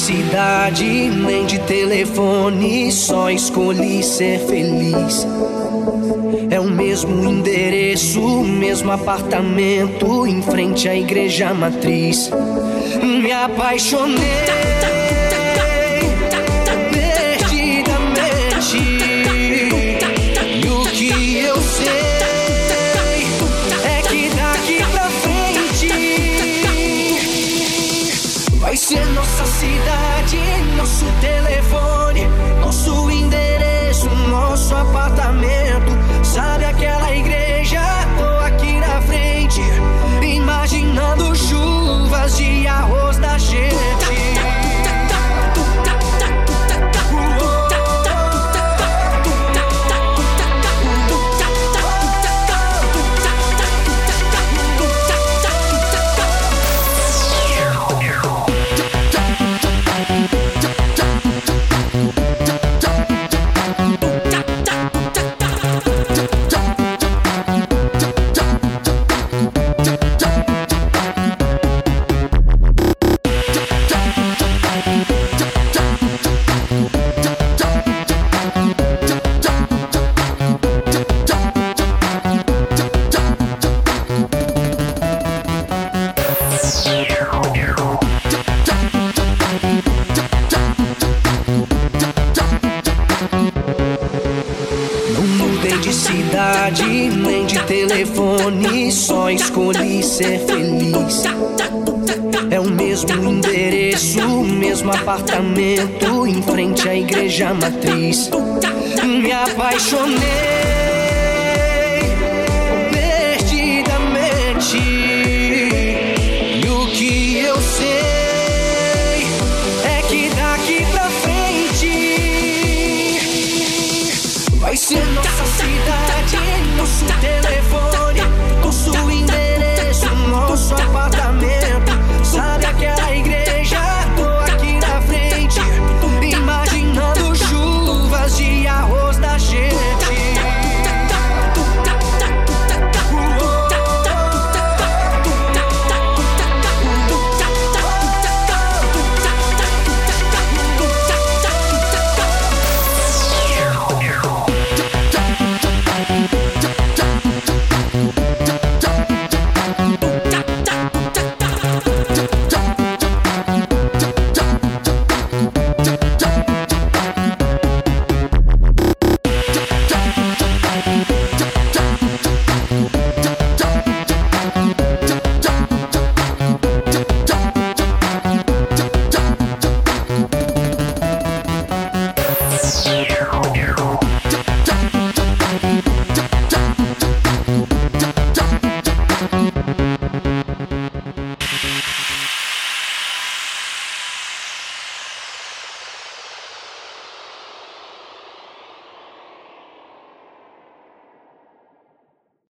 cidade, nem de telefone, só escolhi ser feliz. É o mesmo endereço, o mesmo apartamento, em frente à igreja matriz. Me apaixonei. Ser nossa cidade, nosso telefone, telefone, só escolhi ser feliz. É o mesmo endereço, o mesmo apartamento, em frente à igreja matriz. Me apaixonei perdidamente. E o que eu sei Vai ser nossa cidade, nosso telefone, nosso endereço.